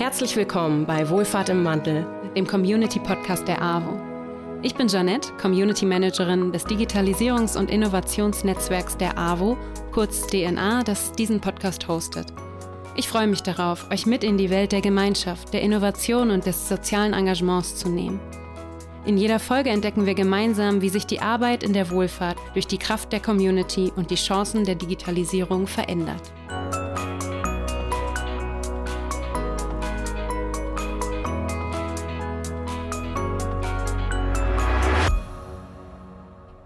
Herzlich willkommen bei Wohlfahrt im Wandel, dem Community-Podcast der AWO. Ich bin Janette, Community Managerin des Digitalisierungs- und Innovationsnetzwerks der AWO, kurz DNA, das diesen Podcast hostet. Ich freue mich darauf, euch mit in die Welt der Gemeinschaft, der Innovation und des sozialen Engagements zu nehmen. In jeder Folge entdecken wir gemeinsam, wie sich die Arbeit in der Wohlfahrt durch die Kraft der Community und die Chancen der Digitalisierung verändert.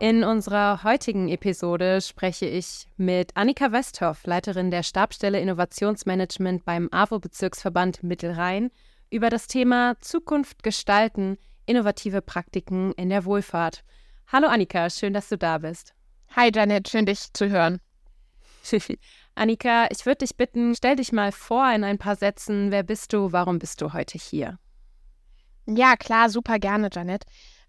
In unserer heutigen Episode spreche ich mit Annika Westhoff, Leiterin der Stabstelle Innovationsmanagement beim AWO-Bezirksverband Mittelrhein, über das Thema Zukunft gestalten, innovative Praktiken in der Wohlfahrt. Hallo Annika, schön, dass du da bist. Hi Janet, schön dich zu hören. Annika, ich würde dich bitten, stell dich mal vor in ein paar Sätzen. Wer bist du? Warum bist du heute hier? Ja, klar, super gerne, Janet.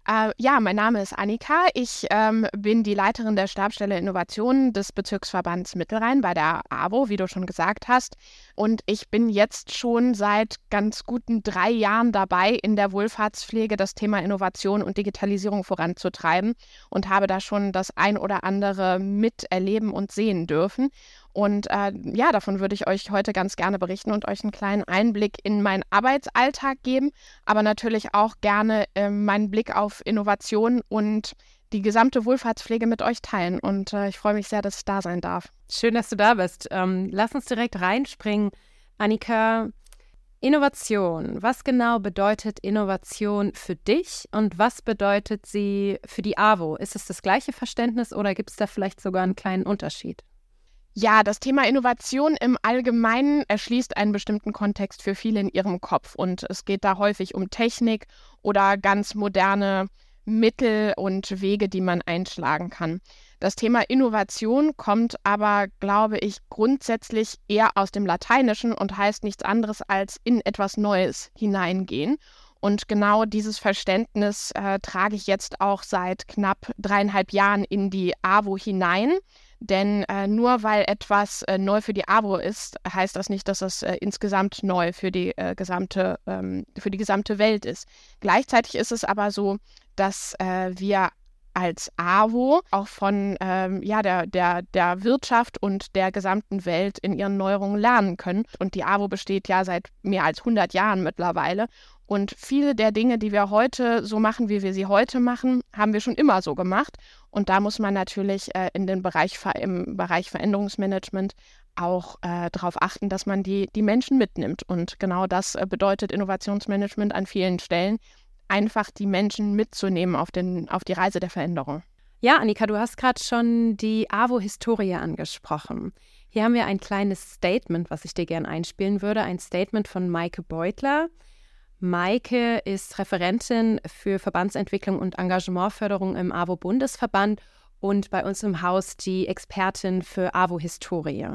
Äh, ja, mein Name ist Annika. Ich ähm, bin die Leiterin der Stabstelle Innovationen des Bezirksverbands Mittelrhein bei der AWO, wie du schon gesagt hast. Und ich bin jetzt schon seit ganz guten drei Jahren dabei, in der Wohlfahrtspflege das Thema Innovation und Digitalisierung voranzutreiben und habe da schon das ein oder andere miterleben und sehen dürfen. Und äh, ja, davon würde ich euch heute ganz gerne berichten und euch einen kleinen Einblick in meinen Arbeitsalltag geben, aber natürlich auch gerne äh, meinen Blick auf Innovation und die gesamte Wohlfahrtspflege mit euch teilen. Und äh, ich freue mich sehr, dass ich da sein darf. Schön, dass du da bist. Ähm, lass uns direkt reinspringen. Annika, Innovation. Was genau bedeutet Innovation für dich und was bedeutet sie für die AWO? Ist es das gleiche Verständnis oder gibt es da vielleicht sogar einen kleinen Unterschied? Ja, das Thema Innovation im Allgemeinen erschließt einen bestimmten Kontext für viele in ihrem Kopf. Und es geht da häufig um Technik oder ganz moderne Mittel und Wege, die man einschlagen kann. Das Thema Innovation kommt aber, glaube ich, grundsätzlich eher aus dem Lateinischen und heißt nichts anderes als in etwas Neues hineingehen. Und genau dieses Verständnis äh, trage ich jetzt auch seit knapp dreieinhalb Jahren in die AWO hinein. Denn äh, nur weil etwas äh, neu für die AWO ist, heißt das nicht, dass es äh, insgesamt neu für die, äh, gesamte, ähm, für die gesamte Welt ist. Gleichzeitig ist es aber so, dass äh, wir als AWO auch von ähm, ja, der, der, der Wirtschaft und der gesamten Welt in ihren Neuerungen lernen können. Und die AWO besteht ja seit mehr als 100 Jahren mittlerweile. Und viele der Dinge, die wir heute so machen, wie wir sie heute machen, haben wir schon immer so gemacht. Und da muss man natürlich äh, in den Bereich, im Bereich Veränderungsmanagement auch äh, darauf achten, dass man die, die Menschen mitnimmt. Und genau das äh, bedeutet Innovationsmanagement an vielen Stellen, einfach die Menschen mitzunehmen auf, den, auf die Reise der Veränderung. Ja, Annika, du hast gerade schon die AWO-Historie angesprochen. Hier haben wir ein kleines Statement, was ich dir gerne einspielen würde. Ein Statement von Maike Beutler. Maike ist Referentin für Verbandsentwicklung und Engagementförderung im AWO-Bundesverband und bei uns im Haus die Expertin für AWO-Historie.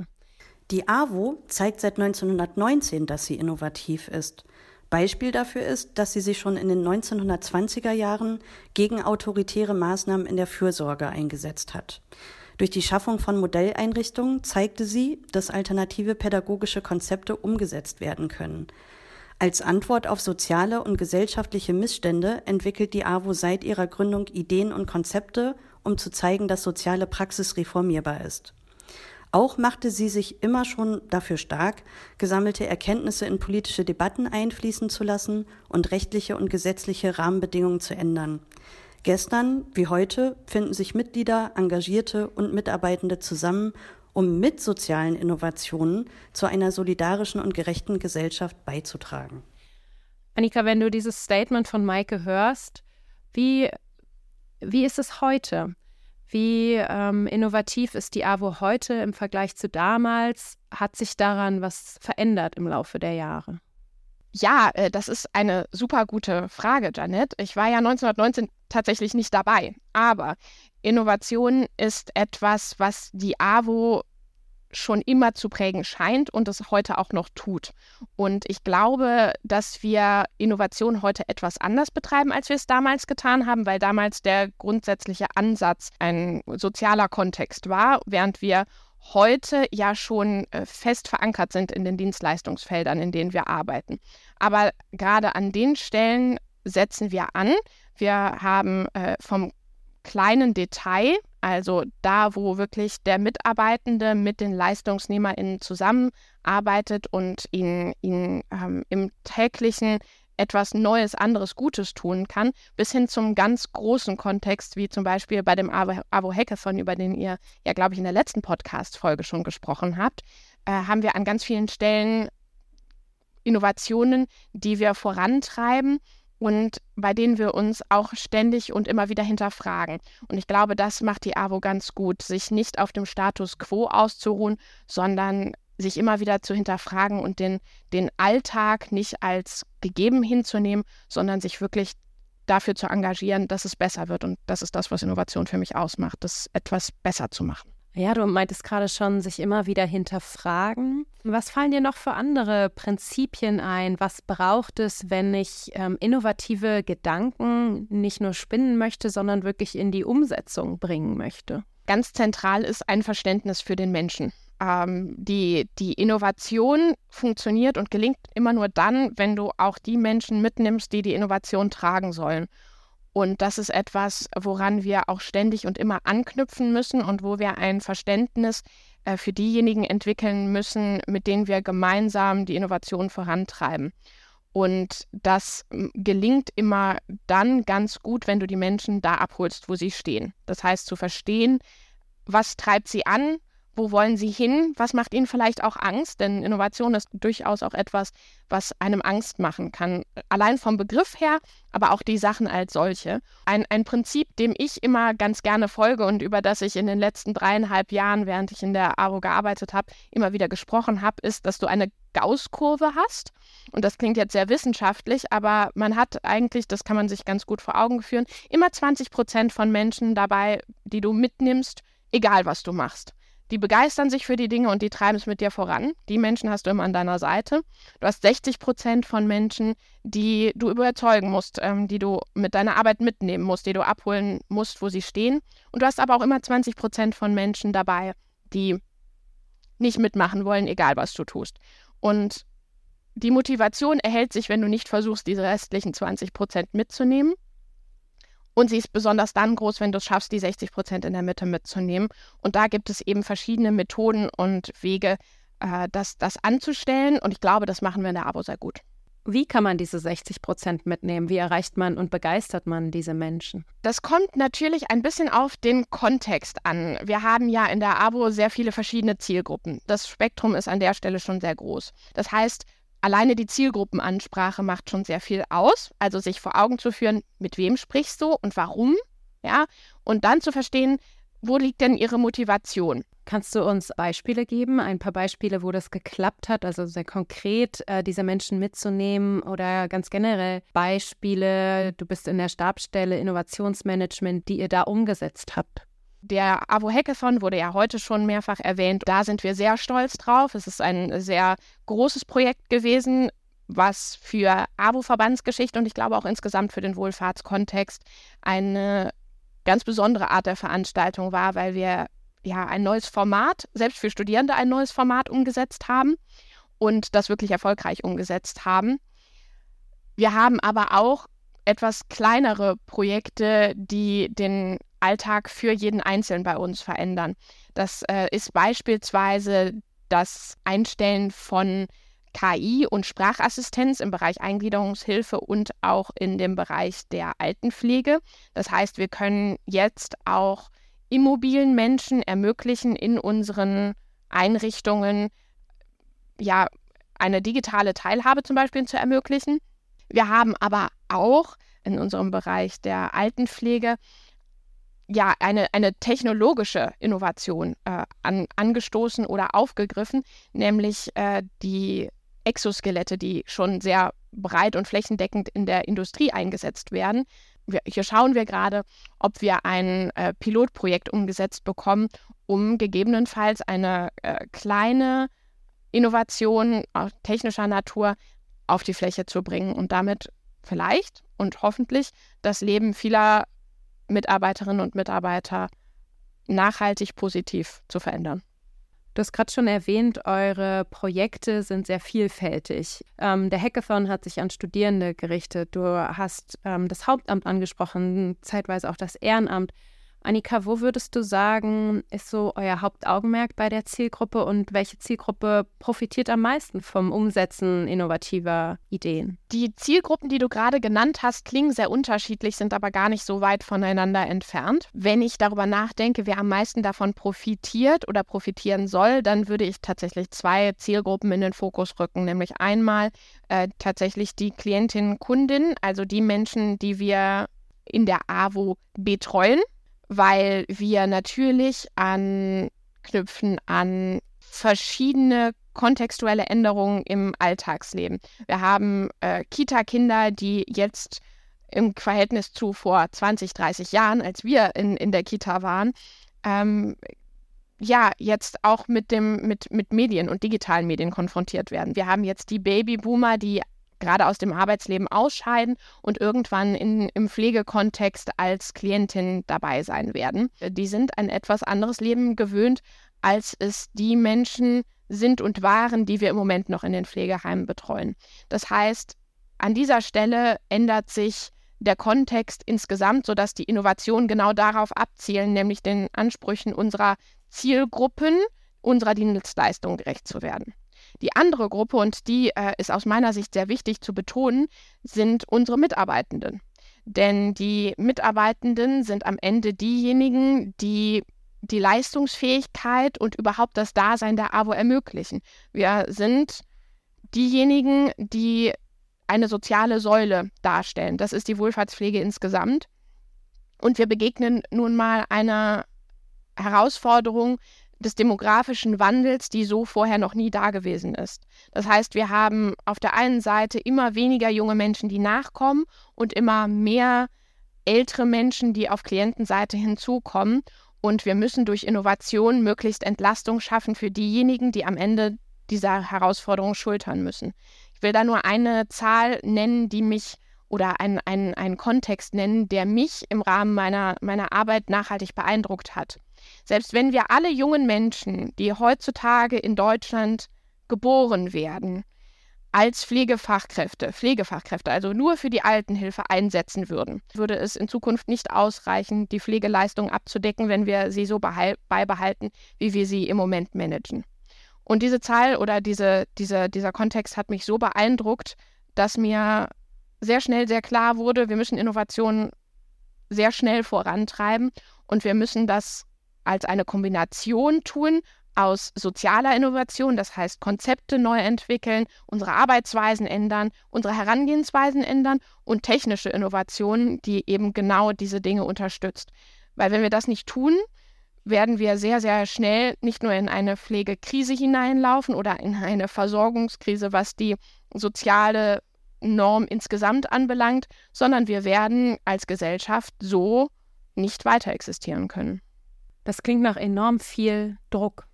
Die AWO zeigt seit 1919, dass sie innovativ ist. Beispiel dafür ist, dass sie sich schon in den 1920er Jahren gegen autoritäre Maßnahmen in der Fürsorge eingesetzt hat. Durch die Schaffung von Modelleinrichtungen zeigte sie, dass alternative pädagogische Konzepte umgesetzt werden können. Als Antwort auf soziale und gesellschaftliche Missstände entwickelt die AWO seit ihrer Gründung Ideen und Konzepte, um zu zeigen, dass soziale Praxis reformierbar ist. Auch machte sie sich immer schon dafür stark, gesammelte Erkenntnisse in politische Debatten einfließen zu lassen und rechtliche und gesetzliche Rahmenbedingungen zu ändern. Gestern wie heute finden sich Mitglieder, Engagierte und Mitarbeitende zusammen, um mit sozialen Innovationen zu einer solidarischen und gerechten Gesellschaft beizutragen. Annika, wenn du dieses Statement von Maike hörst, wie, wie ist es heute? Wie ähm, innovativ ist die AWO heute im Vergleich zu damals? Hat sich daran was verändert im Laufe der Jahre? Ja, äh, das ist eine super gute Frage, Janet. Ich war ja 1919 tatsächlich nicht dabei, aber Innovation ist etwas, was die AWO schon immer zu prägen scheint und es heute auch noch tut. Und ich glaube, dass wir Innovation heute etwas anders betreiben, als wir es damals getan haben, weil damals der grundsätzliche Ansatz ein sozialer Kontext war, während wir heute ja schon äh, fest verankert sind in den Dienstleistungsfeldern, in denen wir arbeiten. Aber gerade an den Stellen setzen wir an. Wir haben äh, vom kleinen Detail, also da, wo wirklich der Mitarbeitende mit den LeistungsnehmerInnen zusammenarbeitet und ihnen, ihnen ähm, im täglichen etwas Neues, anderes, Gutes tun kann, bis hin zum ganz großen Kontext, wie zum Beispiel bei dem Avo Hackathon, über den ihr ja, glaube ich, in der letzten Podcast-Folge schon gesprochen habt, äh, haben wir an ganz vielen Stellen Innovationen, die wir vorantreiben und bei denen wir uns auch ständig und immer wieder hinterfragen. Und ich glaube, das macht die AWO ganz gut, sich nicht auf dem Status quo auszuruhen, sondern sich immer wieder zu hinterfragen und den, den Alltag nicht als gegeben hinzunehmen, sondern sich wirklich dafür zu engagieren, dass es besser wird. Und das ist das, was Innovation für mich ausmacht, das etwas besser zu machen. Ja, du meintest gerade schon, sich immer wieder hinterfragen. Was fallen dir noch für andere Prinzipien ein? Was braucht es, wenn ich ähm, innovative Gedanken nicht nur spinnen möchte, sondern wirklich in die Umsetzung bringen möchte? Ganz zentral ist ein Verständnis für den Menschen ähm, die, die Innovation funktioniert und gelingt immer nur dann, wenn du auch die Menschen mitnimmst, die die Innovation tragen sollen. Und das ist etwas, woran wir auch ständig und immer anknüpfen müssen und wo wir ein Verständnis äh, für diejenigen entwickeln müssen, mit denen wir gemeinsam die Innovation vorantreiben. Und das gelingt immer dann ganz gut, wenn du die Menschen da abholst, wo sie stehen. Das heißt, zu verstehen, was treibt sie an, wo wollen Sie hin? Was macht Ihnen vielleicht auch Angst? Denn Innovation ist durchaus auch etwas, was einem Angst machen kann. Allein vom Begriff her, aber auch die Sachen als solche. Ein, ein Prinzip, dem ich immer ganz gerne folge und über das ich in den letzten dreieinhalb Jahren, während ich in der ARO gearbeitet habe, immer wieder gesprochen habe, ist, dass du eine Gauss-Kurve hast. Und das klingt jetzt sehr wissenschaftlich, aber man hat eigentlich, das kann man sich ganz gut vor Augen führen, immer 20 Prozent von Menschen dabei, die du mitnimmst, egal was du machst. Die begeistern sich für die Dinge und die treiben es mit dir voran. Die Menschen hast du immer an deiner Seite. Du hast 60 Prozent von Menschen, die du überzeugen musst, ähm, die du mit deiner Arbeit mitnehmen musst, die du abholen musst, wo sie stehen. Und du hast aber auch immer 20 Prozent von Menschen dabei, die nicht mitmachen wollen, egal was du tust. Und die Motivation erhält sich, wenn du nicht versuchst, diese restlichen 20 Prozent mitzunehmen, und sie ist besonders dann groß, wenn du es schaffst, die 60 Prozent in der Mitte mitzunehmen. Und da gibt es eben verschiedene Methoden und Wege, äh, das, das anzustellen. Und ich glaube, das machen wir in der Abo sehr gut. Wie kann man diese 60 Prozent mitnehmen? Wie erreicht man und begeistert man diese Menschen? Das kommt natürlich ein bisschen auf den Kontext an. Wir haben ja in der Abo sehr viele verschiedene Zielgruppen. Das Spektrum ist an der Stelle schon sehr groß. Das heißt, alleine die Zielgruppenansprache macht schon sehr viel aus. Also sich vor Augen zu führen, mit wem sprichst du und warum, ja, und dann zu verstehen, wo liegt denn ihre Motivation? Kannst du uns Beispiele geben, ein paar Beispiele, wo das geklappt hat, also sehr konkret äh, diese Menschen mitzunehmen oder ganz generell Beispiele, du bist in der Stabsstelle Innovationsmanagement, die ihr da umgesetzt habt? Der AWO Hackathon wurde ja heute schon mehrfach erwähnt. Da sind wir sehr stolz drauf. Es ist ein sehr großes Projekt gewesen, was für AWO-Verbandsgeschichte und ich glaube auch insgesamt für den Wohlfahrtskontext eine ganz besondere Art der Veranstaltung war, weil wir ja ein neues Format, selbst für Studierende ein neues Format umgesetzt haben und das wirklich erfolgreich umgesetzt haben. Wir haben aber auch etwas kleinere Projekte, die den Alltag für jeden Einzelnen bei uns verändern. Das äh, ist beispielsweise das Einstellen von KI und Sprachassistenz im Bereich Eingliederungshilfe und auch in dem Bereich der Altenpflege. Das heißt, wir können jetzt auch immobilen Menschen ermöglichen, in unseren Einrichtungen ja eine digitale Teilhabe zum Beispiel zu ermöglichen. Wir haben aber auch in unserem Bereich der Altenpflege ja, eine, eine technologische Innovation äh, an, angestoßen oder aufgegriffen, nämlich äh, die Exoskelette, die schon sehr breit und flächendeckend in der Industrie eingesetzt werden. Wir, hier schauen wir gerade, ob wir ein äh, Pilotprojekt umgesetzt bekommen, um gegebenenfalls eine äh, kleine Innovation technischer Natur auf die Fläche zu bringen und damit vielleicht und hoffentlich das Leben vieler Mitarbeiterinnen und Mitarbeiter nachhaltig positiv zu verändern. Du hast gerade schon erwähnt, eure Projekte sind sehr vielfältig. Ähm, der Hackathon hat sich an Studierende gerichtet. Du hast ähm, das Hauptamt angesprochen, zeitweise auch das Ehrenamt. Annika, wo würdest du sagen, ist so euer Hauptaugenmerk bei der Zielgruppe und welche Zielgruppe profitiert am meisten vom Umsetzen innovativer Ideen? Die Zielgruppen, die du gerade genannt hast, klingen sehr unterschiedlich, sind aber gar nicht so weit voneinander entfernt. Wenn ich darüber nachdenke, wer am meisten davon profitiert oder profitieren soll, dann würde ich tatsächlich zwei Zielgruppen in den Fokus rücken, nämlich einmal äh, tatsächlich die Klientinnen, Kundinnen, also die Menschen, die wir in der AWO betreuen weil wir natürlich anknüpfen an verschiedene kontextuelle Änderungen im Alltagsleben. Wir haben äh, Kita-Kinder, die jetzt im Verhältnis zu vor 20, 30 Jahren, als wir in, in der Kita waren, ähm, ja, jetzt auch mit, dem, mit, mit Medien und digitalen Medien konfrontiert werden. Wir haben jetzt die Babyboomer, die gerade aus dem Arbeitsleben ausscheiden und irgendwann in, im Pflegekontext als Klientin dabei sein werden. Die sind ein etwas anderes Leben gewöhnt, als es die Menschen sind und waren, die wir im Moment noch in den Pflegeheimen betreuen. Das heißt, an dieser Stelle ändert sich der Kontext insgesamt, sodass die Innovationen genau darauf abzielen, nämlich den Ansprüchen unserer Zielgruppen, unserer Dienstleistung gerecht zu werden. Die andere Gruppe, und die äh, ist aus meiner Sicht sehr wichtig zu betonen, sind unsere Mitarbeitenden. Denn die Mitarbeitenden sind am Ende diejenigen, die die Leistungsfähigkeit und überhaupt das Dasein der AWO ermöglichen. Wir sind diejenigen, die eine soziale Säule darstellen. Das ist die Wohlfahrtspflege insgesamt. Und wir begegnen nun mal einer Herausforderung, des demografischen Wandels, die so vorher noch nie da gewesen ist. Das heißt, wir haben auf der einen Seite immer weniger junge Menschen, die nachkommen und immer mehr ältere Menschen, die auf Klientenseite hinzukommen. Und wir müssen durch Innovation möglichst Entlastung schaffen für diejenigen, die am Ende dieser Herausforderung schultern müssen. Ich will da nur eine Zahl nennen, die mich oder einen, einen, einen Kontext nennen, der mich im Rahmen meiner, meiner Arbeit nachhaltig beeindruckt hat. Selbst wenn wir alle jungen Menschen, die heutzutage in Deutschland geboren werden, als Pflegefachkräfte, Pflegefachkräfte, also nur für die Altenhilfe einsetzen würden, würde es in Zukunft nicht ausreichen, die Pflegeleistung abzudecken, wenn wir sie so beibehalten, wie wir sie im Moment managen. Und diese Zahl oder diese, diese, dieser Kontext hat mich so beeindruckt, dass mir sehr schnell sehr klar wurde, wir müssen Innovationen sehr schnell vorantreiben und wir müssen das als eine Kombination tun aus sozialer Innovation, das heißt Konzepte neu entwickeln, unsere Arbeitsweisen ändern, unsere Herangehensweisen ändern und technische Innovationen, die eben genau diese Dinge unterstützt. Weil wenn wir das nicht tun, werden wir sehr, sehr schnell nicht nur in eine Pflegekrise hineinlaufen oder in eine Versorgungskrise, was die soziale Norm insgesamt anbelangt, sondern wir werden als Gesellschaft so nicht weiter existieren können. Das klingt nach enorm viel Druck.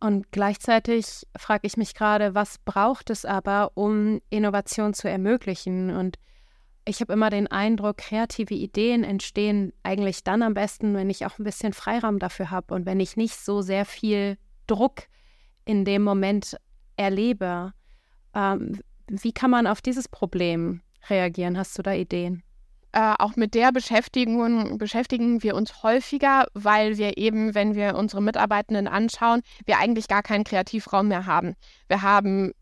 Und gleichzeitig frage ich mich gerade, was braucht es aber, um Innovation zu ermöglichen? Und ich habe immer den Eindruck, kreative Ideen entstehen eigentlich dann am besten, wenn ich auch ein bisschen Freiraum dafür habe und wenn ich nicht so sehr viel Druck in dem Moment erlebe. Ähm, wie kann man auf dieses Problem reagieren? Hast du da Ideen? Äh, auch mit der beschäftigen, beschäftigen wir uns häufiger, weil wir eben, wenn wir unsere Mitarbeitenden anschauen, wir eigentlich gar keinen Kreativraum mehr haben. Wir haben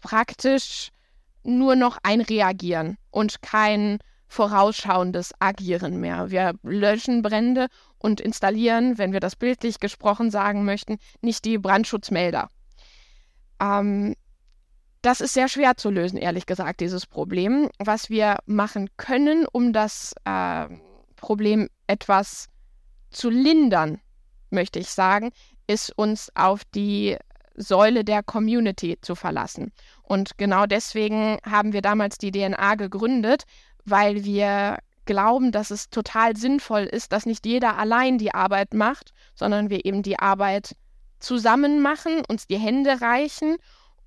praktisch nur noch ein Reagieren und kein vorausschauendes Agieren mehr. Wir löschen Brände und installieren, wenn wir das bildlich gesprochen sagen möchten, nicht die Brandschutzmelder. Ähm, das ist sehr schwer zu lösen, ehrlich gesagt, dieses Problem. Was wir machen können, um das äh, Problem etwas zu lindern, möchte ich sagen, ist uns auf die Säule der Community zu verlassen. Und genau deswegen haben wir damals die DNA gegründet, weil wir glauben, dass es total sinnvoll ist, dass nicht jeder allein die Arbeit macht, sondern wir eben die Arbeit zusammen machen, uns die Hände reichen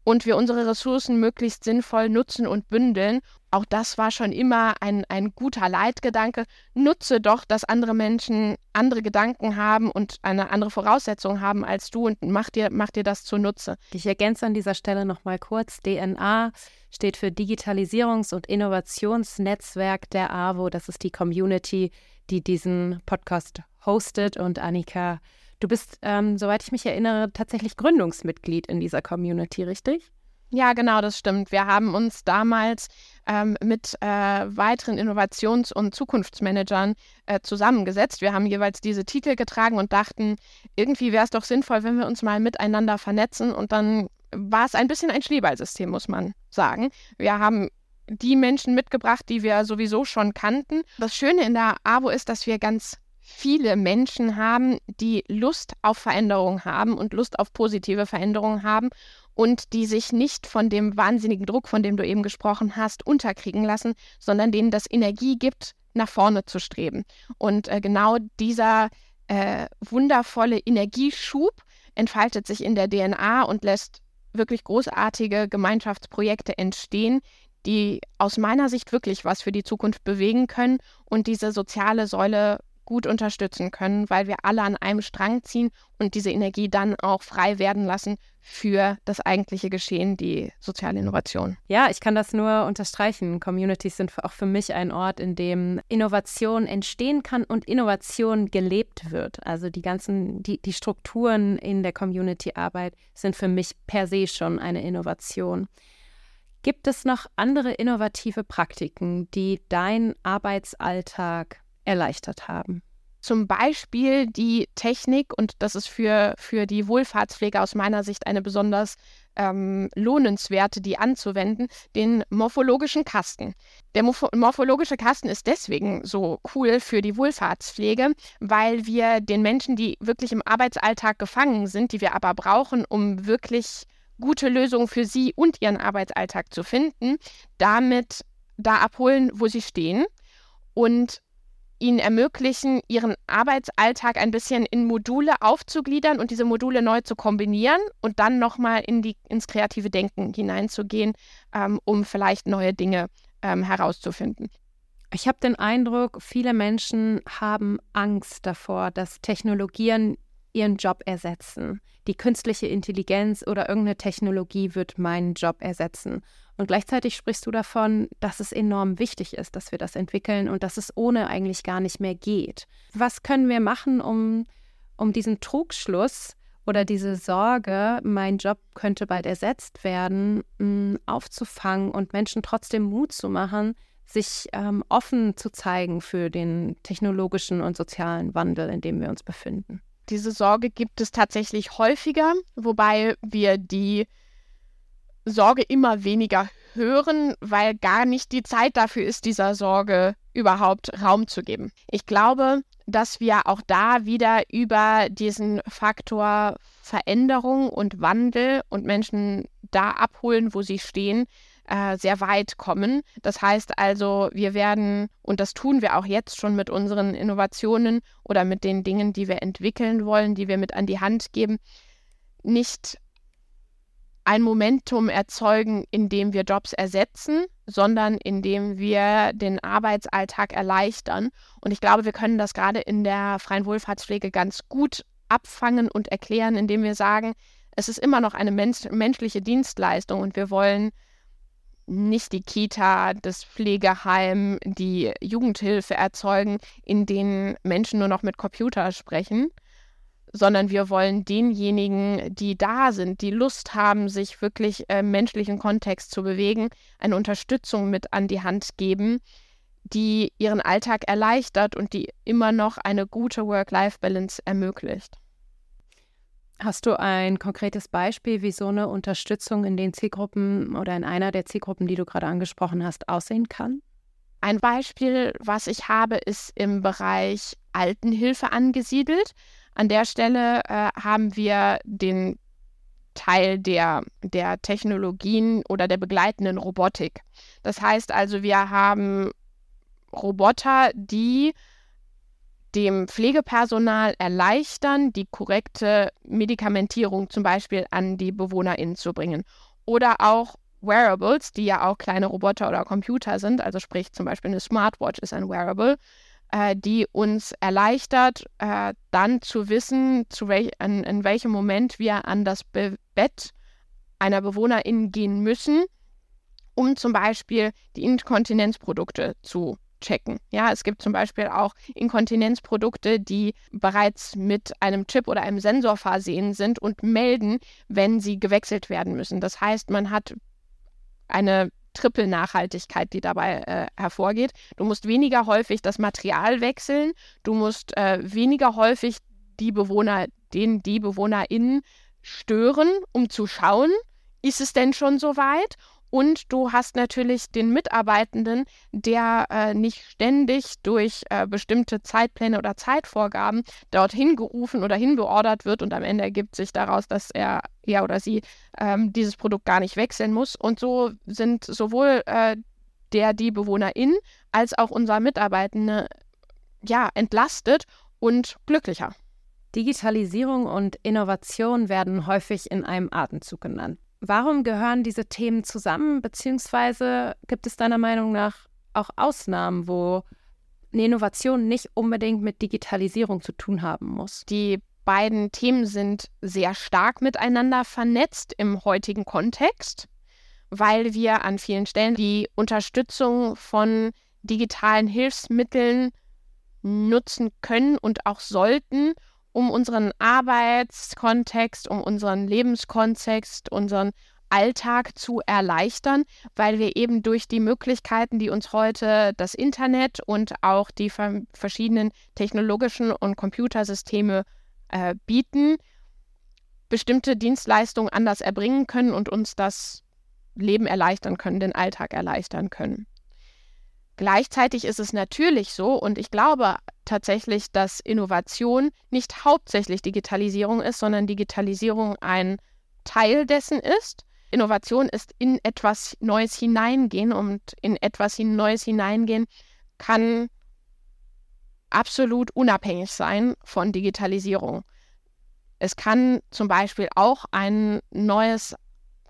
und wir unsere Ressourcen möglichst sinnvoll nutzen und bündeln. Auch das war schon immer ein, ein guter Leitgedanke. Nutze doch, dass andere Menschen andere Gedanken haben und eine andere Voraussetzung haben als du und mach dir, mach dir das zunutze. Ich ergänze an dieser Stelle nochmal kurz. DNA steht für Digitalisierungs- und Innovationsnetzwerk der AWO. Das ist die Community, die diesen Podcast hostet. Und Annika Du bist, ähm, soweit ich mich erinnere, tatsächlich Gründungsmitglied in dieser Community, richtig? Ja, genau, das stimmt. Wir haben uns damals ähm, mit äh, weiteren Innovations- und Zukunftsmanagern äh, zusammengesetzt. Wir haben jeweils diese Titel getragen und dachten, irgendwie wäre es doch sinnvoll, wenn wir uns mal miteinander vernetzen. Und dann war es ein bisschen ein Schneeballsystem, muss man sagen. Wir haben die Menschen mitgebracht, die wir sowieso schon kannten. Das Schöne in der AWO ist, dass wir ganz viele Menschen haben, die Lust auf Veränderung haben und Lust auf positive Veränderung haben und die sich nicht von dem wahnsinnigen Druck, von dem du eben gesprochen hast, unterkriegen lassen, sondern denen das Energie gibt, nach vorne zu streben. Und äh, genau dieser äh, wundervolle Energieschub entfaltet sich in der DNA und lässt wirklich großartige Gemeinschaftsprojekte entstehen, die aus meiner Sicht wirklich was für die Zukunft bewegen können und diese soziale Säule gut unterstützen können, weil wir alle an einem Strang ziehen und diese Energie dann auch frei werden lassen für das eigentliche Geschehen, die soziale Innovation. Ja, ich kann das nur unterstreichen. Communities sind auch für mich ein Ort, in dem Innovation entstehen kann und Innovation gelebt wird. Also die ganzen, die, die Strukturen in der Community-Arbeit sind für mich per se schon eine Innovation. Gibt es noch andere innovative Praktiken, die dein Arbeitsalltag erleichtert haben. Zum Beispiel die Technik, und das ist für, für die Wohlfahrtspflege aus meiner Sicht eine besonders ähm, lohnenswerte, die anzuwenden, den morphologischen Kasten. Der Morph morphologische Kasten ist deswegen so cool für die Wohlfahrtspflege, weil wir den Menschen, die wirklich im Arbeitsalltag gefangen sind, die wir aber brauchen, um wirklich gute Lösungen für sie und ihren Arbeitsalltag zu finden, damit da abholen, wo sie stehen und ihnen ermöglichen, ihren Arbeitsalltag ein bisschen in Module aufzugliedern und diese Module neu zu kombinieren und dann nochmal in ins kreative Denken hineinzugehen, ähm, um vielleicht neue Dinge ähm, herauszufinden. Ich habe den Eindruck, viele Menschen haben Angst davor, dass Technologien ihren Job ersetzen. Die künstliche Intelligenz oder irgendeine Technologie wird meinen Job ersetzen. Und gleichzeitig sprichst du davon, dass es enorm wichtig ist, dass wir das entwickeln und dass es ohne eigentlich gar nicht mehr geht. Was können wir machen, um, um diesen Trugschluss oder diese Sorge, mein Job könnte bald ersetzt werden, mm, aufzufangen und Menschen trotzdem Mut zu machen, sich ähm, offen zu zeigen für den technologischen und sozialen Wandel, in dem wir uns befinden? Diese Sorge gibt es tatsächlich häufiger, wobei wir die Sorge immer weniger hören, weil gar nicht die Zeit dafür ist, dieser Sorge überhaupt Raum zu geben. Ich glaube, dass wir auch da wieder über diesen Faktor Veränderung und Wandel und Menschen da abholen, wo sie stehen, äh, sehr weit kommen. Das heißt also, wir werden, und das tun wir auch jetzt schon mit unseren Innovationen oder mit den Dingen, die wir entwickeln wollen, die wir mit an die Hand geben, nicht ein Momentum erzeugen, in dem wir Jobs ersetzen, sondern in dem wir den Arbeitsalltag erleichtern. Und ich glaube, wir können das gerade in der freien Wohlfahrtspflege ganz gut abfangen und erklären, indem wir sagen, es ist immer noch eine mensch menschliche Dienstleistung und wir wollen nicht die Kita, das Pflegeheim, die Jugendhilfe erzeugen, in denen Menschen nur noch mit Computer sprechen, sondern wir wollen denjenigen, die da sind, die Lust haben, sich wirklich im menschlichen Kontext zu bewegen, eine Unterstützung mit an die Hand geben, die ihren Alltag erleichtert und die immer noch eine gute Work-Life-Balance ermöglicht. Hast du ein konkretes Beispiel, wie so eine Unterstützung in den Zielgruppen oder in einer der Zielgruppen, die du gerade angesprochen hast, aussehen kann? Ein Beispiel, was ich habe, ist im Bereich Altenhilfe angesiedelt. An der Stelle äh, haben wir den Teil der, der Technologien oder der begleitenden Robotik. Das heißt also, wir haben Roboter, die dem Pflegepersonal erleichtern, die korrekte Medikamentierung zum Beispiel an die BewohnerInnen zu bringen. oder auch Wearables, die ja auch kleine Roboter oder Computer sind, also sprich zum Beispiel eine Smartwatch ist ein Wearable, äh, die uns erleichtert, äh, dann zu wissen, zu welch, in, in, welchem Moment wir an das Be Bett einer Bewohnerin gehen müssen, um zum Beispiel die Inkontinenzprodukte zu checken. Ja, es gibt zum Beispiel auch Inkontinenzprodukte, die bereits mit einem Chip oder einem Sensor versehen sind und melden, wenn sie gewechselt werden müssen. Das heißt, man hat eine Triple-Nachhaltigkeit, die dabei äh, hervorgeht. Du musst weniger häufig das Material wechseln, du musst äh, weniger häufig die Bewohner, den die BewohnerInnen stören, um zu schauen, ist es denn schon soweit? Und du hast natürlich den Mitarbeitenden, der äh, nicht ständig durch äh, bestimmte Zeitpläne oder Zeitvorgaben dorthin gerufen oder hinbeordert wird und am Ende ergibt sich daraus, dass er er oder sie ähm, dieses Produkt gar nicht wechseln muss. Und so sind sowohl äh, der, die Bewohnerin als auch unser Mitarbeitende ja, entlastet und glücklicher. Digitalisierung und Innovation werden häufig in einem Atemzug genannt. Warum gehören diese Themen zusammen, beziehungsweise gibt es deiner Meinung nach auch Ausnahmen, wo eine Innovation nicht unbedingt mit Digitalisierung zu tun haben muss? Die beiden Themen sind sehr stark miteinander vernetzt im heutigen Kontext, weil wir an vielen Stellen die Unterstützung von digitalen Hilfsmitteln nutzen können und auch sollten, um unseren Arbeitskontext, um unseren Lebenskontext, unseren Alltag zu erleichtern, weil wir eben durch die Möglichkeiten, die uns heute das Internet und auch die verschiedenen technologischen und Computersysteme äh, bieten, bestimmte Dienstleistungen anders erbringen können und uns das Leben erleichtern können, den Alltag erleichtern können. Gleichzeitig ist es natürlich so, und ich glaube tatsächlich, dass Innovation nicht hauptsächlich Digitalisierung ist, sondern Digitalisierung ein Teil dessen ist. Innovation ist in etwas Neues hineingehen und in etwas Neues hineingehen kann absolut unabhängig sein von Digitalisierung. Es kann zum Beispiel auch ein neues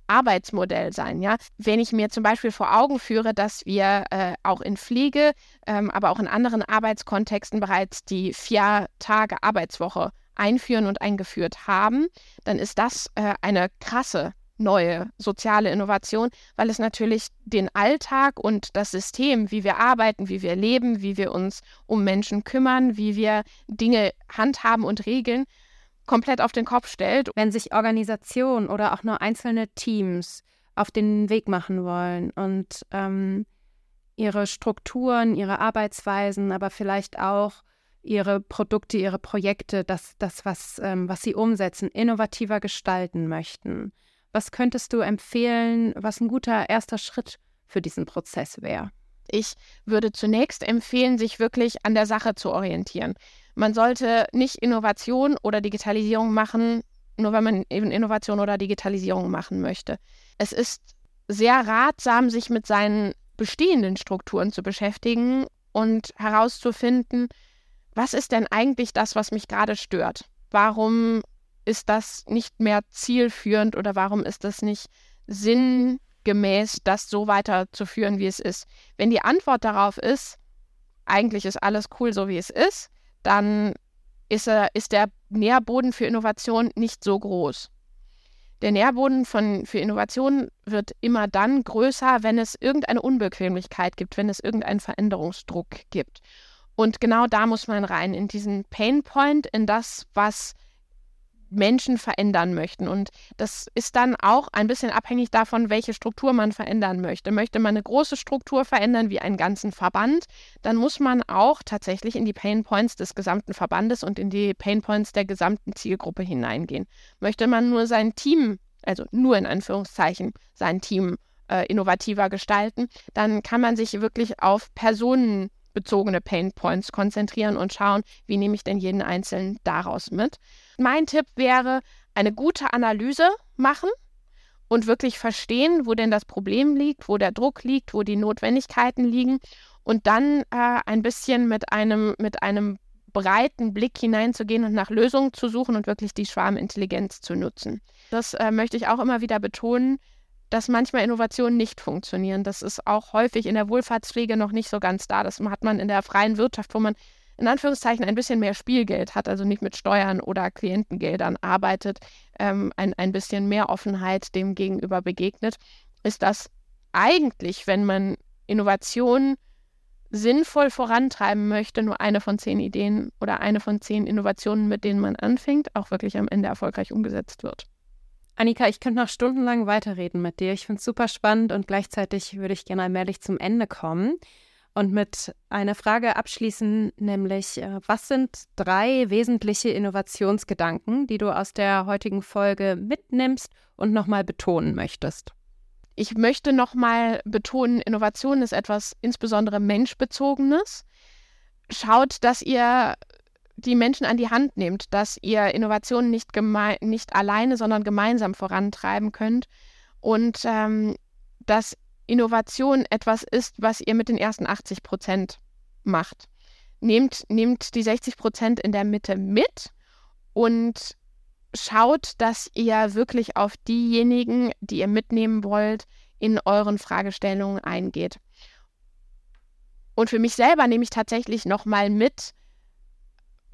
Arbeitsmodell sein. Ja? Wenn ich mir zum Beispiel vor Augen führe, dass wir äh, auch in Pflege, ähm, aber auch in anderen Arbeitskontexten bereits die vier Tage Arbeitswoche einführen und eingeführt haben, dann ist das äh, eine krasse neue soziale Innovation, weil es natürlich den Alltag und das System, wie wir arbeiten, wie wir leben, wie wir uns um Menschen kümmern, wie wir Dinge handhaben und regeln, komplett auf den Kopf stellt. Wenn sich Organisationen oder auch nur einzelne Teams auf den Weg machen wollen und ähm, ihre Strukturen, ihre Arbeitsweisen, aber vielleicht auch ihre Produkte, ihre Projekte, das, das was, ähm, was sie umsetzen, innovativer gestalten möchten. Was könntest du empfehlen, was ein guter erster Schritt für diesen Prozess wäre? Ich würde zunächst empfehlen, sich wirklich an der Sache zu orientieren. Man sollte nicht Innovation oder Digitalisierung machen, nur wenn man eben Innovation oder Digitalisierung machen möchte. Es ist sehr ratsam, sich mit seinen bestehenden Strukturen zu beschäftigen und herauszufinden, was ist denn eigentlich das, was mich gerade stört? Warum ist das nicht mehr zielführend oder warum ist das nicht sinngemäß, das so weiterzuführen, wie es ist? Wenn die Antwort darauf ist, eigentlich ist alles cool, so wie es ist, dann ist, er, ist der Nährboden für Innovation nicht so groß. Der Nährboden von, für Innovation wird immer dann größer, wenn es irgendeine Unbequemlichkeit gibt, wenn es irgendeinen Veränderungsdruck gibt. Und genau da muss man rein, in diesen Painpoint, in das, was Menschen verändern möchten. Und das ist dann auch ein bisschen abhängig davon, welche Struktur man verändern möchte. Möchte man eine große Struktur verändern, wie einen ganzen Verband, dann muss man auch tatsächlich in die Pain Points des gesamten Verbandes und in die Pain Points der gesamten Zielgruppe hineingehen. Möchte man nur sein Team, also nur in Anführungszeichen, sein Team äh, innovativer gestalten, dann kann man sich wirklich auf Personen bezogene Pain Points konzentrieren und schauen, wie nehme ich denn jeden einzelnen daraus mit. Mein Tipp wäre, eine gute Analyse machen und wirklich verstehen, wo denn das Problem liegt, wo der Druck liegt, wo die Notwendigkeiten liegen und dann äh, ein bisschen mit einem, mit einem breiten Blick hineinzugehen und nach Lösungen zu suchen und wirklich die Schwarmintelligenz zu nutzen. Das äh, möchte ich auch immer wieder betonen. dass manchmal Innovationen nicht funktionieren. Das ist auch häufig in der Wohlfahrtspflege noch nicht so ganz da. Das hat man in der freien Wirtschaft, wo man in Anführungszeichen ein bisschen mehr Spielgeld hat, also nicht mit Steuern oder Klientengeldern arbeitet, ähm, ein, ein bisschen mehr Offenheit dem gegenüber begegnet, ist das eigentlich, wenn man Innovationen sinnvoll vorantreiben möchte, nur eine von zehn Ideen oder eine von zehn Innovationen, mit denen man anfängt, auch wirklich am Ende erfolgreich umgesetzt wird. Annika, ich könnte noch stundenlang weiterreden mit dir. Ich finde es super spannend und gleichzeitig würde ich gerne allmählich zum Ende kommen und mit einer Frage abschließen, nämlich äh, was sind drei wesentliche Innovationsgedanken, die du aus der heutigen Folge mitnimmst und nochmal betonen möchtest? Ich möchte nochmal betonen, Innovation ist etwas insbesondere menschbezogenes. Schaut, dass ihr die Menschen an die Hand nehmt, dass ihr Innovationen nicht, nicht alleine, sondern gemeinsam vorantreiben könnt und ähm, dass Innovation etwas ist, was ihr mit den ersten 80 Prozent macht. Nehmt, nehmt die 60 Prozent in der Mitte mit und schaut, dass ihr wirklich auf diejenigen, die ihr mitnehmen wollt, in euren Fragestellungen eingeht. Und für mich selber nehme ich tatsächlich nochmal mit,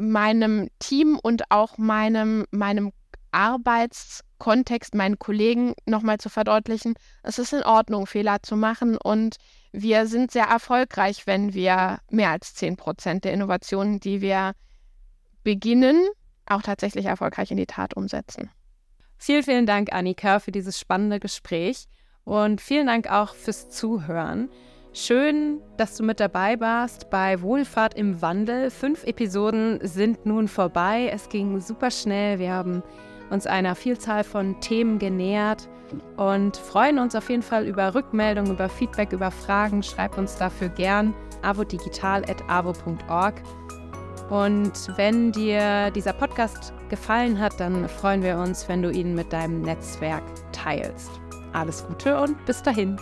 meinem Team und auch meinem, meinem Arbeitskontext, meinen Kollegen nochmal zu verdeutlichen, es ist in Ordnung, Fehler zu machen und wir sind sehr erfolgreich, wenn wir mehr als 10 Prozent der Innovationen, die wir beginnen, auch tatsächlich erfolgreich in die Tat umsetzen. Vielen, vielen Dank, Annika, für dieses spannende Gespräch und vielen Dank auch fürs Zuhören. Schön, dass du mit dabei warst bei Wohlfahrt im Wandel. Fünf Episoden sind nun vorbei. Es ging super schnell. Wir haben uns einer Vielzahl von Themen genähert und freuen uns auf jeden Fall über Rückmeldungen, über Feedback, über Fragen. Schreib uns dafür gern avodigital.avo.org. Und wenn dir dieser Podcast gefallen hat, dann freuen wir uns, wenn du ihn mit deinem Netzwerk teilst. Alles Gute und bis dahin.